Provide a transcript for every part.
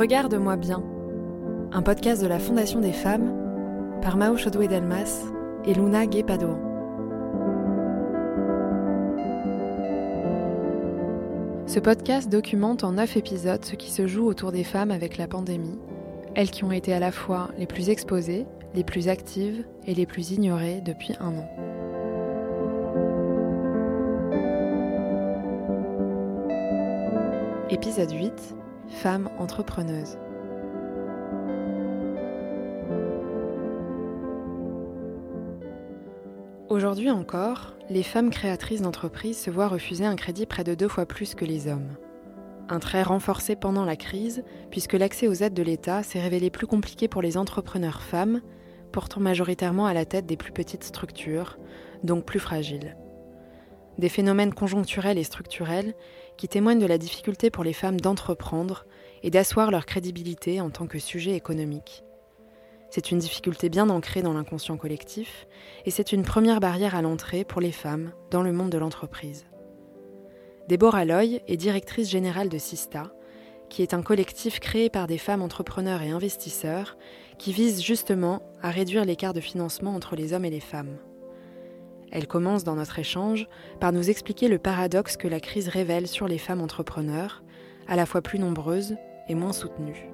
Regarde-moi bien, un podcast de la Fondation des femmes par Mao Chodoué Delmas et Luna Guépado. Ce podcast documente en neuf épisodes ce qui se joue autour des femmes avec la pandémie, elles qui ont été à la fois les plus exposées, les plus actives et les plus ignorées depuis un an. Épisode 8 Femmes entrepreneuses. Aujourd'hui encore, les femmes créatrices d'entreprises se voient refuser un crédit près de deux fois plus que les hommes. Un trait renforcé pendant la crise, puisque l'accès aux aides de l'État s'est révélé plus compliqué pour les entrepreneurs femmes, portant majoritairement à la tête des plus petites structures, donc plus fragiles. Des phénomènes conjoncturels et structurels qui témoignent de la difficulté pour les femmes d'entreprendre et d'asseoir leur crédibilité en tant que sujet économique. C'est une difficulté bien ancrée dans l'inconscient collectif et c'est une première barrière à l'entrée pour les femmes dans le monde de l'entreprise. Déborah Loy est directrice générale de Sista, qui est un collectif créé par des femmes entrepreneurs et investisseurs qui vise justement à réduire l'écart de financement entre les hommes et les femmes. Elle commence dans notre échange par nous expliquer le paradoxe que la crise révèle sur les femmes entrepreneurs, à la fois plus nombreuses et moins soutenues.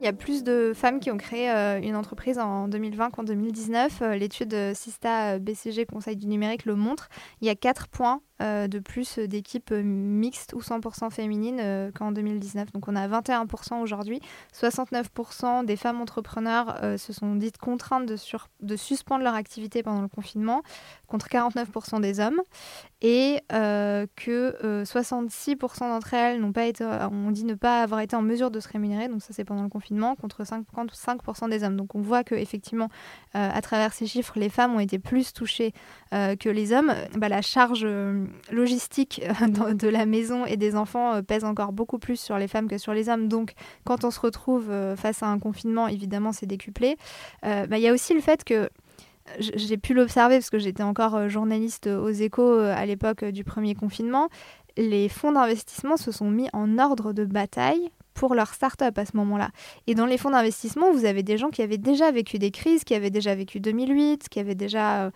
Il y a plus de femmes qui ont créé euh, une entreprise en 2020 qu'en 2019. Euh, l'étude Sista BCG Conseil du numérique le montre. Il y a quatre points euh, de plus d'équipes mixtes ou 100% féminines euh, qu'en 2019. Donc on a 21% aujourd'hui. 69% des femmes entrepreneurs euh, se sont dites contraintes de, de, suspendre leur activité pendant le confinement, contre 49% des hommes. Et que 66% d'entre elles n'ont pas été, ont dit ne pas avoir été en mesure de se rémunérer. Donc ça c'est pendant le confinement, contre 55% des hommes. Donc on voit que effectivement, à travers ces chiffres, les femmes ont été plus touchées que les hommes. Bah, la charge logistique euh, de la maison et des enfants euh, pèse encore beaucoup plus sur les femmes que sur les hommes. Donc, quand on se retrouve euh, face à un confinement, évidemment, c'est décuplé. Bah, il y a aussi le fait que j'ai pu l'observer parce que j'étais encore journaliste aux échos à l'époque du premier confinement. Les fonds d'investissement se sont mis en ordre de bataille pour leur start-up à ce moment-là. Et dans les fonds d'investissement, vous avez des gens qui avaient déjà vécu des crises, qui avaient déjà vécu 2008, qui avaient déjà euh,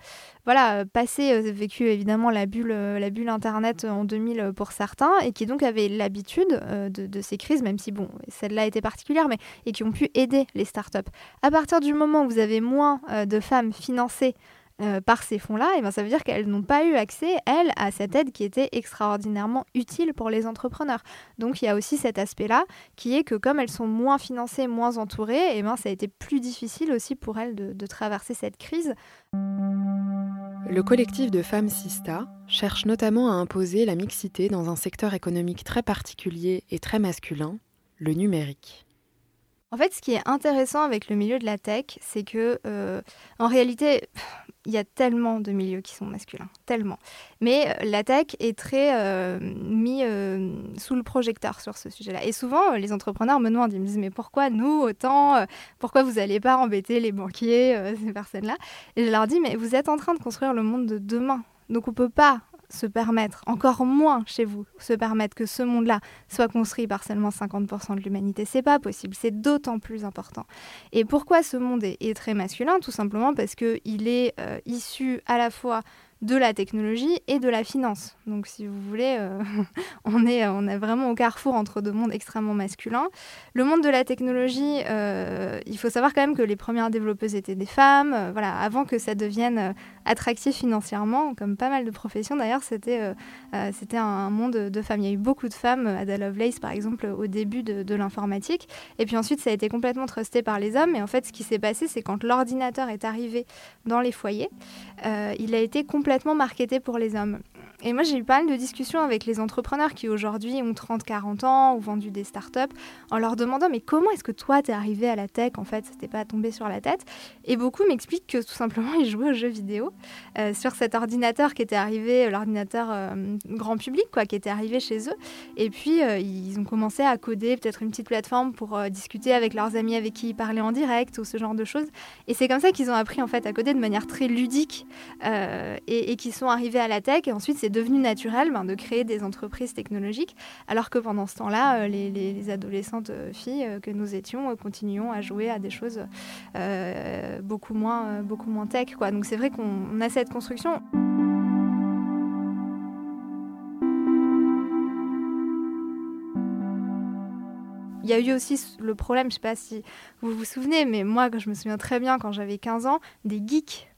voilà, passé, euh, vécu évidemment la bulle, euh, la bulle Internet en 2000 pour certains, et qui donc avaient l'habitude de, de, ces crises, même si bon, celle-là était particulière, mais et qui ont pu aider les start-up. À partir du moment où vous avez moins de femmes financées euh, par ces fonds-là, et eh ben, ça veut dire qu'elles n'ont pas eu accès, elles, à cette aide qui était extraordinairement utile pour les entrepreneurs. Donc il y a aussi cet aspect-là qui est que comme elles sont moins financées, moins entourées, et eh ben, ça a été plus difficile aussi pour elles de, de traverser cette crise. Le collectif de femmes Sista cherche notamment à imposer la mixité dans un secteur économique très particulier et très masculin, le numérique. En fait, ce qui est intéressant avec le milieu de la tech, c'est que, euh, en réalité, il y a tellement de milieux qui sont masculins, tellement. Mais euh, la tech est très euh, mis sous le projecteur sur ce sujet-là. Et souvent, les entrepreneurs me demandent, ils me disent, mais pourquoi nous autant Pourquoi vous n'allez pas embêter les banquiers, ces personnes-là? Et je leur dis, mais vous êtes en train de construire le monde de demain. Donc on ne peut pas se permettre, encore moins chez vous, se permettre que ce monde-là soit construit par seulement 50% de l'humanité. C'est pas possible, c'est d'autant plus important. Et pourquoi ce monde est, très masculin? Tout simplement parce qu'il est euh, issu à la fois de la technologie et de la finance. Donc si vous voulez, euh, on, est, on est vraiment au carrefour entre deux mondes extrêmement masculins. Le monde de la technologie, euh, il faut savoir quand même que les premières développeuses étaient des femmes. Voilà, avant que ça devienne attractif financièrement, comme pas mal de professions d'ailleurs, c'était c'était un monde de femmes. Il y a eu beaucoup de femmes, Ada Lovelace par exemple, au début de, de l'informatique. Et puis ensuite, ça a été complètement trusté par les hommes. Et en fait, ce qui s'est passé, c'est quand l'ordinateur est arrivé dans les foyers, il a été complètement marketé pour les hommes. Et moi, j'ai eu pas mal de discussions avec les entrepreneurs qui aujourd'hui ont 30-40 ans ou vendu des startups en leur demandant mais comment est-ce que toi t'es arrivé à la tech en fait? C'était pas tombé sur la tête? Et beaucoup m'expliquent que tout simplement ils jouaient aux jeux vidéo euh, sur cet ordinateur qui était arrivé, euh, l'ordinateur euh, grand public quoi, qui était arrivé chez eux. Et puis ils ont commencé à coder peut-être une petite plateforme pour discuter avec leurs amis avec qui ils parlaient en direct ou ce genre de choses. Et c'est comme ça qu'ils ont appris en fait à coder de manière très ludique et, et qu'ils sont arrivés à la tech. Et ensuite c'est devenu naturel ben, de créer des entreprises technologiques, alors que pendant ce temps-là, les, adolescentes filles que nous étions continuons à jouer à des choses beaucoup, moins, beaucoup moins tech. Quoi. Donc c'est vrai qu'on a cette construction. Il y a eu aussi le problème, je ne sais pas si vous vous souvenez, mais moi, je me souviens très bien quand j'avais 15 ans, des geeks.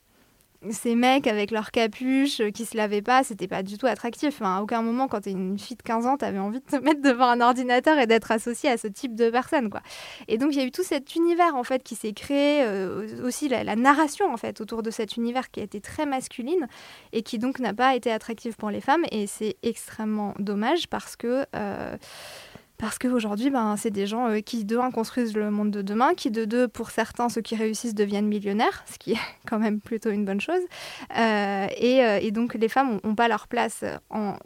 Ces mecs avec leur capuche euh, qui se lavaient pas, c'était pas du tout attractif. à aucun moment, quand tu es une fille de 15 ans, tu avais envie de te mettre devant un ordinateur et d'être associé à ce type de personnes. Quoi. Et donc, il y a eu tout cet univers en fait qui s'est créé, euh, aussi la, narration en fait autour de cet univers qui a été très masculine et qui donc n'a pas été attractif pour les femmes. Et c'est extrêmement dommage parce que. Euh, parce qu'aujourd'hui, ben, c'est des gens euh, qui, de un, construisent le monde de demain, qui, de deux, pour certains, ceux qui réussissent deviennent millionnaires, ce qui est quand même plutôt une bonne chose. Euh, euh, et, donc, les femmes n'ont pas leur place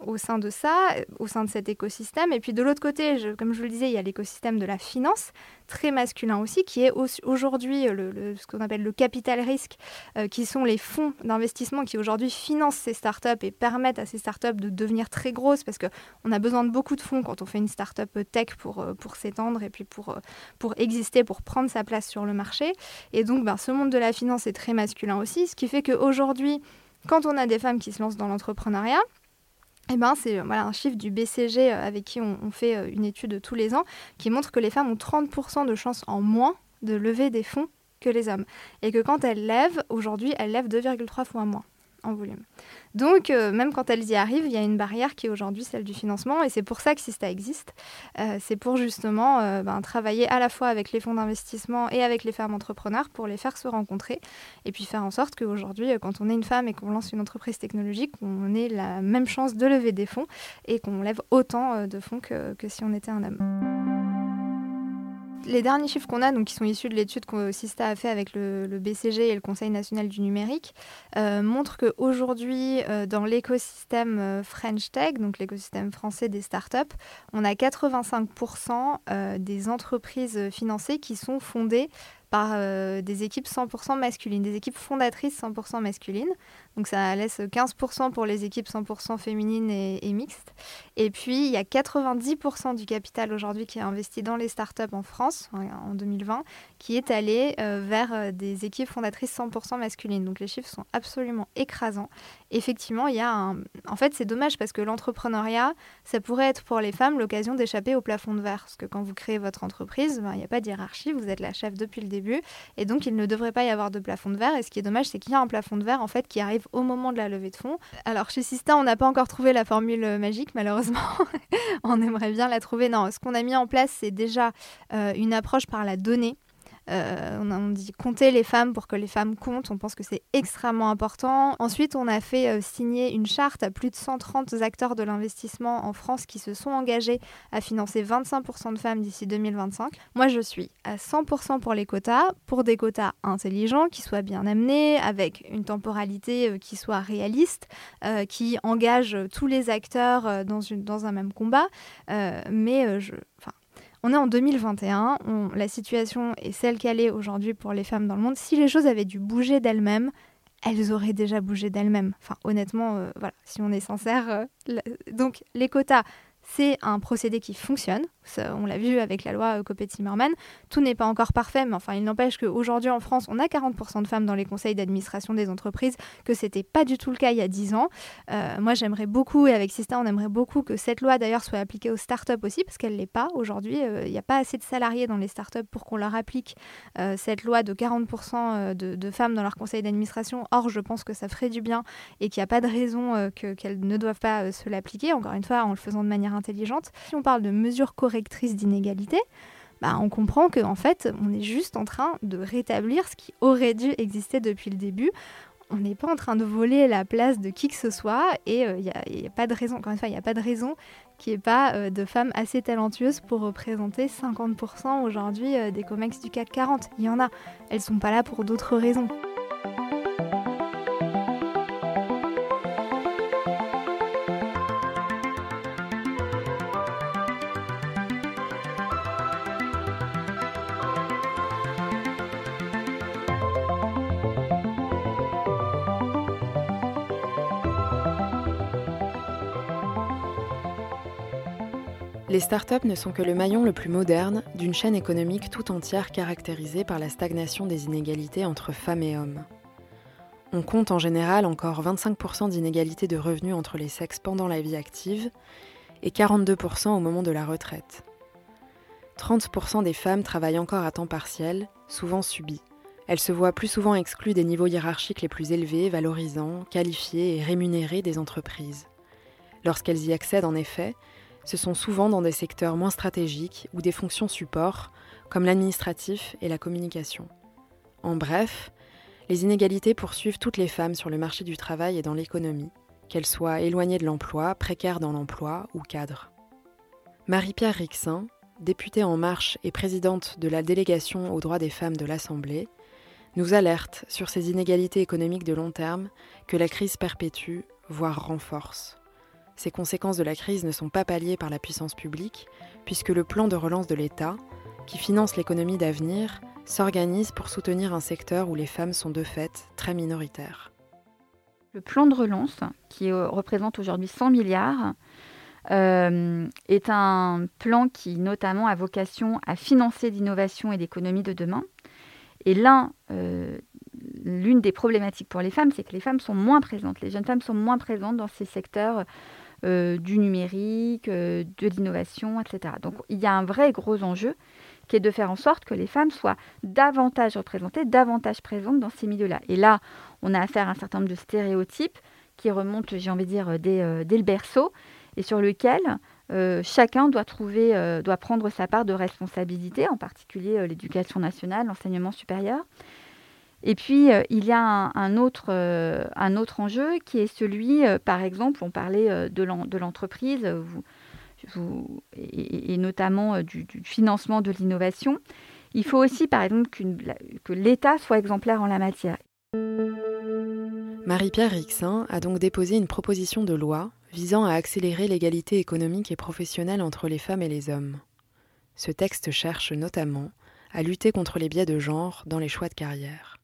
au sein de ça, au sein de cet écosystème. Et puis, de l'autre côté, comme je vous le disais, il y a l'écosystème de la finance, très masculin aussi, qui est aujourd'hui ce qu'on appelle le capital risque, qui sont les fonds d'investissement qui aujourd'hui financent ces startups et permettent à ces startups de devenir très grosses, parce qu'on a besoin de beaucoup de fonds quand on fait une startup tech pour, euh, pour s'étendre et puis pour, euh, pour exister, pour prendre sa place sur le marché. Et donc, ben, ce monde de la finance est très masculin aussi, ce qui fait qu'aujourd'hui, quand on a des femmes qui se lancent dans l'entrepreneuriat, eh ben, c'est voilà, un chiffre du BCG euh, avec qui on, fait une étude tous les ans qui montre que les femmes ont 30% de chances en moins de lever des fonds que les hommes. Et que quand elles lèvent, aujourd'hui, elles lèvent 2,3 fois moins volume. Donc, euh, même quand elles y arrivent, il y a une barrière qui est aujourd'hui celle du financement, et c'est pour ça que Sista existe. Euh, c'est pour justement euh, ben, travailler à la fois avec les fonds d'investissement et avec les femmes entrepreneurs pour les faire se rencontrer, et puis faire en sorte qu'aujourd'hui, quand on est une femme et qu'on lance une entreprise technologique, on ait la même chance de lever des fonds et qu'on lève autant de fonds que si on était un homme les derniers chiffres qu'on a, donc qui sont issus de l'étude que a fait avec le, BCG et le Conseil national du numérique, euh, montrent qu'aujourd'hui, euh, dans l'écosystème euh, French Tech, donc l'écosystème français des startups, on a 85% euh, des entreprises financées qui sont fondées par euh, des équipes 100% masculines, des équipes fondatrices 100% masculines. Donc ça laisse 15% pour les équipes 100% féminines et, mixtes. Et puis il y a 90% du capital aujourd'hui qui est investi dans les startups en France en 2020, qui est allé euh, vers euh, des équipes fondatrices 100% masculines. Donc les chiffres sont absolument écrasants. Effectivement, il y a un... En fait, c'est dommage parce que l'entrepreneuriat, ça pourrait être pour les femmes l'occasion d'échapper au plafond de verre. Parce que quand vous créez votre entreprise, ben, il n'y a pas de hiérarchie, vous êtes la chef depuis le début et donc, il ne devrait pas y avoir de plafond de verre. Et ce qui est dommage, c'est qu'il y a un plafond de verre en fait qui arrive au moment de la levée de fonds. Alors, chez Sista, on n'a pas encore trouvé la formule magique, malheureusement. on aimerait bien la trouver. Non, ce qu'on a mis en place, c'est déjà euh, une approche par la donnée. Euh, on, dit compter les femmes pour que les femmes comptent. On pense que c'est extrêmement important. Ensuite, on a fait euh, signer une charte à plus de 130 acteurs de l'investissement en France qui se sont engagés à financer 25% de femmes d'ici 2025. Moi, je suis à 100% pour les quotas, pour des quotas intelligents, qui soient bien amenés, avec une temporalité euh, qui soit réaliste, qui engage tous les acteurs dans, dans un même combat. mais je, on est en 2021, la situation est celle qu'elle est aujourd'hui pour les femmes dans le monde. Si les choses avaient dû bouger d'elles-mêmes, elles auraient déjà bougé d'elles-mêmes. Enfin, honnêtement, euh, voilà, si on est sincère. Euh, donc, les quotas, c'est un procédé qui fonctionne. on l'a vu avec la loi Copé-Zimmermann. Tout n'est pas encore parfait, mais enfin, il n'empêche qu'aujourd'hui en France, on a 40% de femmes dans les conseils d'administration des entreprises, que ce n'était pas du tout le cas il y a 10 ans. Euh, moi, j'aimerais beaucoup, et avec Sista, on aimerait beaucoup que cette loi d'ailleurs soit appliquée aux startups aussi, parce qu'elle ne l'est pas aujourd'hui. Euh, il n'y a pas assez de salariés dans les startups pour qu'on leur applique euh, cette loi de 40% de, femmes dans leur conseil d'administration. Or, je pense que ça ferait du bien et qu'il n'y a pas de raison qu'elles ne doivent pas se l'appliquer, encore une fois, en le faisant de manière intelligente. Si on parle de mesures correctrices d'inégalité, bah, on comprend qu'en fait, on est juste en train de rétablir ce qui aurait dû exister depuis le début. On n'est pas en train de voler la place de qui que ce soit et il euh, n'y a, pas de raison, encore une il n'y a pas de raison qu'il n'y ait pas euh, de femmes assez talentueuses pour représenter 50% aujourd'hui euh, des COMEX du CAC 40. Il y en a, elles sont pas là pour d'autres raisons. Les startups ne sont que le maillon le plus moderne d'une chaîne économique tout entière caractérisée par la stagnation des inégalités entre femmes et hommes. On compte en général encore 25% d'inégalités de revenus entre les sexes pendant la vie active et 42% au moment de la retraite. 30% des femmes travaillent encore à temps partiel, souvent subi. Elles se voient plus souvent exclues des niveaux hiérarchiques les plus élevés, valorisants, qualifiés et rémunérés des entreprises. Lorsqu'elles y accèdent en effet, ce sont souvent dans des secteurs moins stratégiques ou des fonctions support, comme l'administratif et la communication. En bref, les inégalités poursuivent toutes les femmes sur le marché du travail et dans l'économie, qu'elles soient éloignées de l'emploi, précaires dans l'emploi ou cadres. Marie-Pierre Rixin, députée En Marche et présidente de la délégation aux droits des femmes de l'Assemblée, nous alerte sur ces inégalités économiques de long terme que la crise perpétue, voire renforce. Ces conséquences de la crise ne sont pas palliées par la puissance publique, puisque le plan de relance de l'État, qui finance l'économie d'avenir, s'organise pour soutenir un secteur où les femmes sont de fait très minoritaires. Le plan de relance, qui représente aujourd'hui 100 milliards, euh, est un plan qui notamment a vocation à financer l'innovation et l'économie de demain. Et l'un euh, l'une des problématiques pour les femmes, c'est que les femmes sont moins présentes, les jeunes femmes sont moins présentes dans ces secteurs euh, du numérique, euh, de l'innovation, etc. Donc il y a un vrai gros enjeu qui est de faire en sorte que les femmes soient davantage représentées, davantage présentes dans ces milieux-là. Et là, on a affaire à un certain nombre de stéréotypes qui remontent, j'ai envie de dire, dès, euh, le berceau, et sur lesquels chacun doit trouver, doit prendre sa part de responsabilité, en particulier l'éducation nationale, l'enseignement supérieur. Et puis, euh, il y a un, autre, euh, un autre enjeu qui est celui, euh, par exemple, on parlait de l'entreprise et, notamment du, financement de l'innovation. Il faut aussi, par exemple, que l'État soit exemplaire en la matière. Marie-Pierre Rixin a donc déposé une proposition de loi visant à accélérer l'égalité économique et professionnelle entre les femmes et les hommes. Ce texte cherche notamment à lutter contre les biais de genre dans les choix de carrière.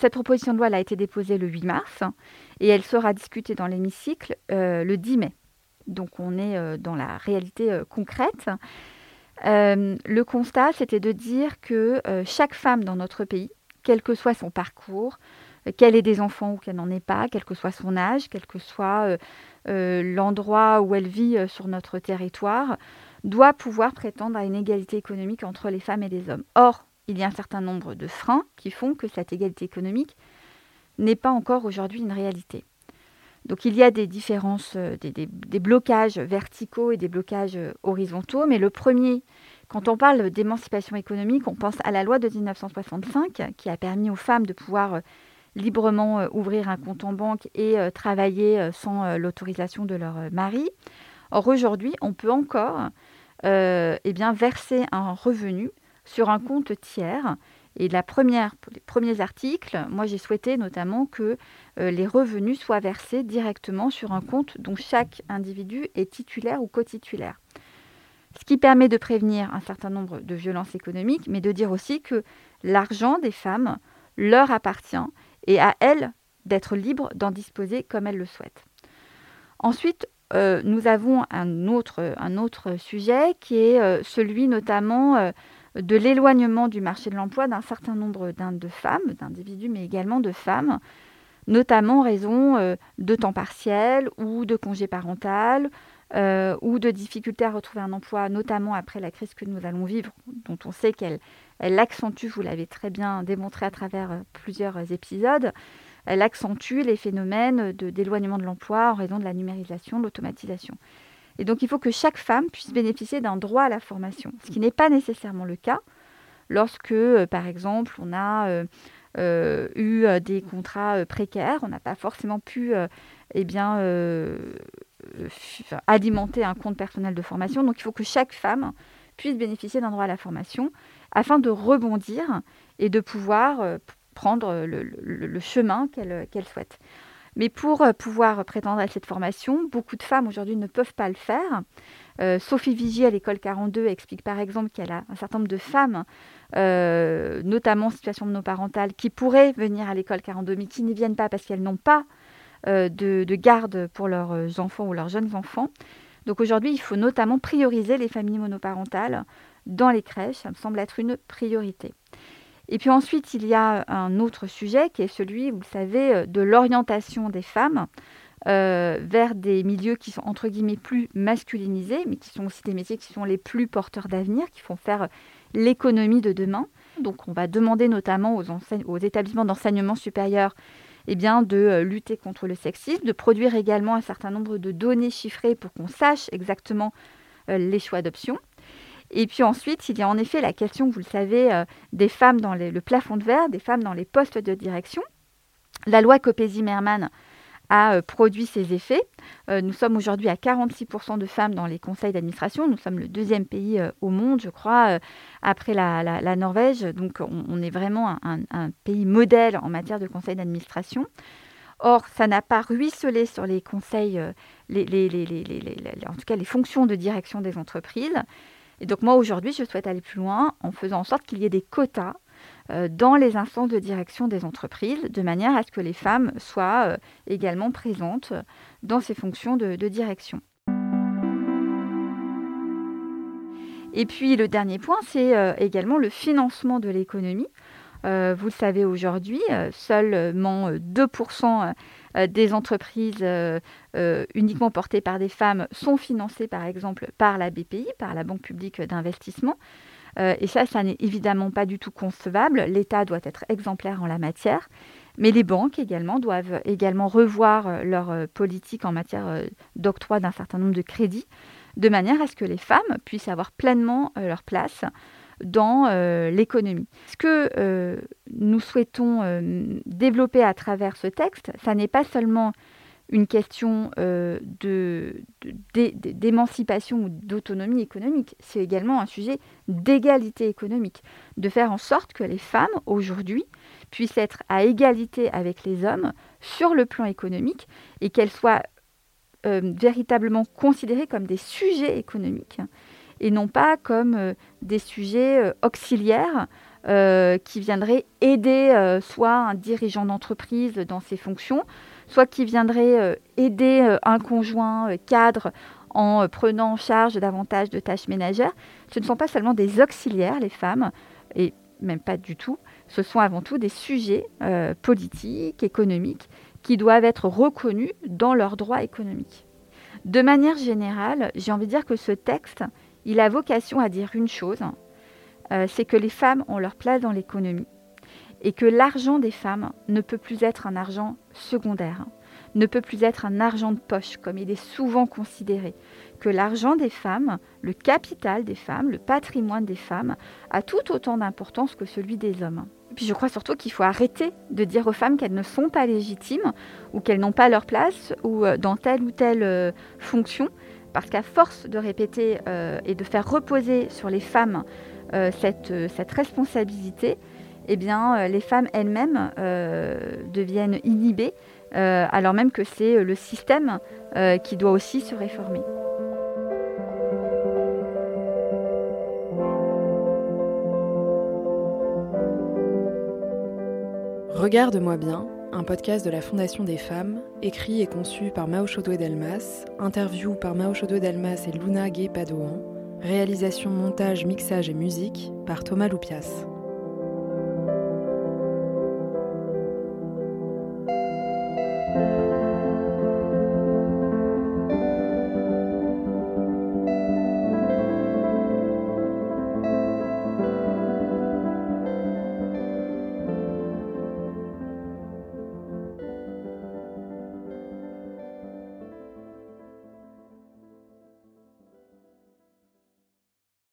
Cette proposition de loi a été déposée le 8 mars et elle sera discutée dans l'hémicycle euh, le 10 mai. Donc on est euh, dans la réalité euh, concrète. le constat, c'était de dire que chaque femme dans notre pays, quel que soit son parcours, qu'elle ait des enfants ou qu'elle n'en ait pas, quel que soit son âge, quel que soit l'endroit où elle vit sur notre territoire, doit pouvoir prétendre à une égalité économique entre les femmes et les hommes. Or, il y a un certain nombre de freins qui font que cette égalité économique n'est pas encore aujourd'hui une réalité. Donc il y a des différences, euh, des, blocages verticaux et des blocages euh, horizontaux, mais le premier, quand on parle d'émancipation économique, on pense à la loi de 1965 qui a permis aux femmes de pouvoir euh, librement ouvrir un compte en banque et travailler sans l'autorisation de leur mari. Or aujourd'hui, on peut encore eh verser un revenu sur un compte tiers. Et la première, les premiers articles, moi j'ai souhaité notamment que euh, les revenus soient versés directement sur un compte dont chaque individu est titulaire ou co-titulaire. Ce qui permet de prévenir un certain nombre de violences économiques, mais de dire aussi que l'argent des femmes leur appartient et à elles d'être libres d'en disposer comme elles le souhaitent. Ensuite, euh, nous avons un autre, un autre sujet qui est euh, celui notamment de l'éloignement du marché de l'emploi d'un certain nombre de femmes, d'individus, mais également de femmes, notamment en raison euh, de temps partiel ou de congé parental euh, ou de difficultés à retrouver un emploi, notamment après la crise que nous allons vivre, dont on sait qu'elle elle accentue, vous l'avez très bien démontré à travers euh, plusieurs épisodes, elle accentue les phénomènes d'éloignement de l'emploi en raison de la numérisation, de l'automatisation. Et donc il faut que chaque femme puisse bénéficier d'un droit à la formation, ce qui n'est pas nécessairement le cas lorsque, euh, par exemple, on a euh, euh, eu des contrats précaires, on n'a pas forcément pu eh bien, alimenter un compte personnel de formation. Donc il faut que chaque femme puisse bénéficier d'un droit à la formation afin de rebondir et de pouvoir prendre le, chemin qu'elle souhaite. Mais pour euh, pouvoir prétendre à cette formation, beaucoup de femmes aujourd'hui ne peuvent pas le faire. Euh, Sophie Vigier à l'école 42 explique par exemple qu'elle a un certain nombre de femmes, euh, notamment en situation monoparentale, qui pourraient venir à l'école 42 mais qui n'y viennent pas parce qu'elles n'ont pas de, garde pour leurs enfants ou leurs jeunes enfants. Donc aujourd'hui, il faut notamment prioriser les familles monoparentales dans les crèches. Ça me semble être une priorité. Et puis ensuite, il y a un autre sujet qui est celui, vous le savez, euh, de l'orientation des femmes euh, vers des milieux qui sont entre guillemets plus masculinisés, mais qui sont aussi des métiers qui sont les plus porteurs d'avenir, qui font faire l'économie de demain. Donc on va demander notamment aux, établissements d'enseignement supérieur eh de euh, lutter contre le sexisme, de produire également un certain nombre de données chiffrées pour qu'on sache exactement les choix d'options. Et puis ensuite, il y a en effet la question, vous le savez, euh, des femmes dans le plafond de verre, des femmes dans les postes de direction. La loi Copé-Zimmermann a euh, produit ses effets. Euh, nous sommes aujourd'hui à 46% de femmes dans les conseils d'administration. Nous sommes le deuxième pays au monde, je crois, après la, Norvège. Donc on, est vraiment un, pays modèle en matière de conseils d'administration. Or, ça n'a pas ruisselé sur les conseils, en tout cas les fonctions de direction des entreprises. Et donc moi aujourd'hui, je souhaite aller plus loin en faisant en sorte qu'il y ait des quotas euh, dans les instances de direction des entreprises, de manière à ce que les femmes soient euh, également présentes dans ces fonctions de, direction. Et puis le dernier point, c'est euh, également le financement de l'économie. Vous le savez aujourd'hui, seulement 2% euh, des entreprises euh, euh, uniquement portées par des femmes sont financées par exemple par la BPI, par la Banque publique d'investissement. et ça, ça n'est évidemment pas du tout concevable. L'État doit être exemplaire en la matière. Mais les banques également doivent également revoir leur politique en matière d'octroi d'un certain nombre de crédits, de manière à ce que les femmes puissent avoir pleinement leur place dans euh, l'économie. Ce que euh, nous souhaitons euh, développer à travers ce texte, ça n'est pas seulement une question d'émancipation ou d'autonomie économique, c'est également un sujet d'égalité économique, de faire en sorte que les femmes aujourd'hui puissent être à égalité avec les hommes sur le plan économique et qu'elles soient véritablement considérées comme des sujets économiques et non pas comme euh, des sujets euh, auxiliaires euh, qui viendraient aider soit un dirigeant d'entreprise dans ses fonctions, soit qui viendraient aider un conjoint cadre en prenant en charge davantage de tâches ménagères. Ce ne sont pas seulement des auxiliaires, les femmes, et même pas du tout, ce sont avant tout des sujets politiques, économiques, qui doivent être reconnus dans leurs droits économiques. De manière générale, j'ai envie de dire que ce texte, il a vocation à dire une chose, euh, c'est que les femmes ont leur place dans l'économie et que l'argent des femmes ne peut plus être un argent secondaire, ne peut plus être un argent de poche comme il est souvent considéré, que l'argent des femmes, le capital des femmes, le patrimoine des femmes a tout autant d'importance que celui des hommes. Et puis je crois surtout qu'il faut arrêter de dire aux femmes qu'elles ne sont pas légitimes ou qu'elles n'ont pas leur place ou euh, dans telle ou telle euh, fonction parce qu'à force de répéter euh, et de faire reposer sur les femmes euh, euh, cette, responsabilité, eh bien, les femmes elles-mêmes deviennent inhibées, alors même que c'est le système qui doit aussi se réformer. Regarde-moi bien, un podcast de la Fondation des femmes, écrit et conçu par Mao Chodoué Delmas, interview par Mao Chodoué Delmas et Luna Gay Padoan, réalisation, montage, mixage et musique par Thomas Loupias.